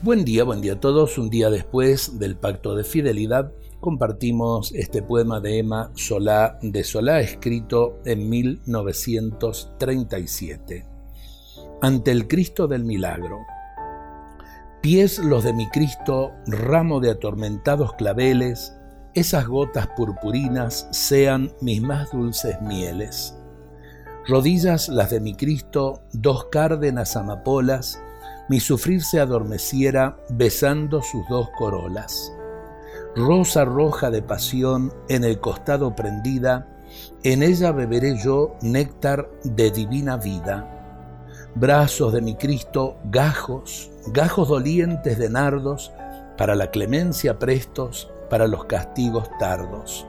Buen día, buen día a todos. Un día después del Pacto de Fidelidad compartimos este poema de Emma Solá de Solá escrito en 1937. Ante el Cristo del Milagro. Pies los de mi Cristo, ramo de atormentados claveles, esas gotas purpurinas sean mis más dulces mieles. Rodillas las de mi Cristo, dos cárdenas amapolas, mi sufrir se adormeciera besando sus dos corolas. Rosa roja de pasión en el costado prendida, en ella beberé yo néctar de divina vida. Brazos de mi Cristo, gajos, gajos dolientes de nardos, para la clemencia prestos, para los castigos tardos.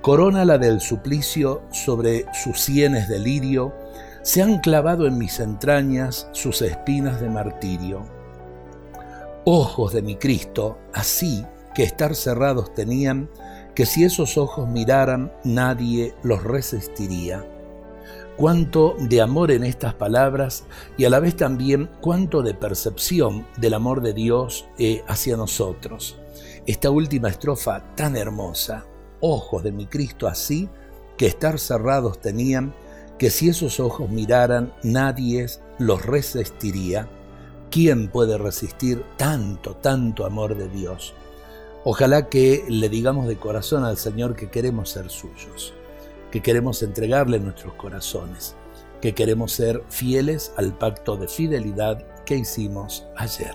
Corona la del suplicio sobre sus sienes de lirio, se han clavado en mis entrañas sus espinas de martirio. Ojos de mi Cristo, así que estar cerrados tenían, que si esos ojos miraran nadie los resistiría. Cuánto de amor en estas palabras y a la vez también cuánto de percepción del amor de Dios eh, hacia nosotros. Esta última estrofa tan hermosa, ojos de mi Cristo así, que estar cerrados tenían, que si esos ojos miraran, nadie los resistiría. ¿Quién puede resistir tanto, tanto amor de Dios? Ojalá que le digamos de corazón al Señor que queremos ser suyos, que queremos entregarle nuestros corazones, que queremos ser fieles al pacto de fidelidad que hicimos ayer.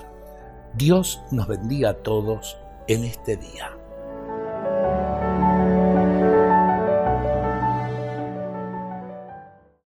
Dios nos bendiga a todos en este día.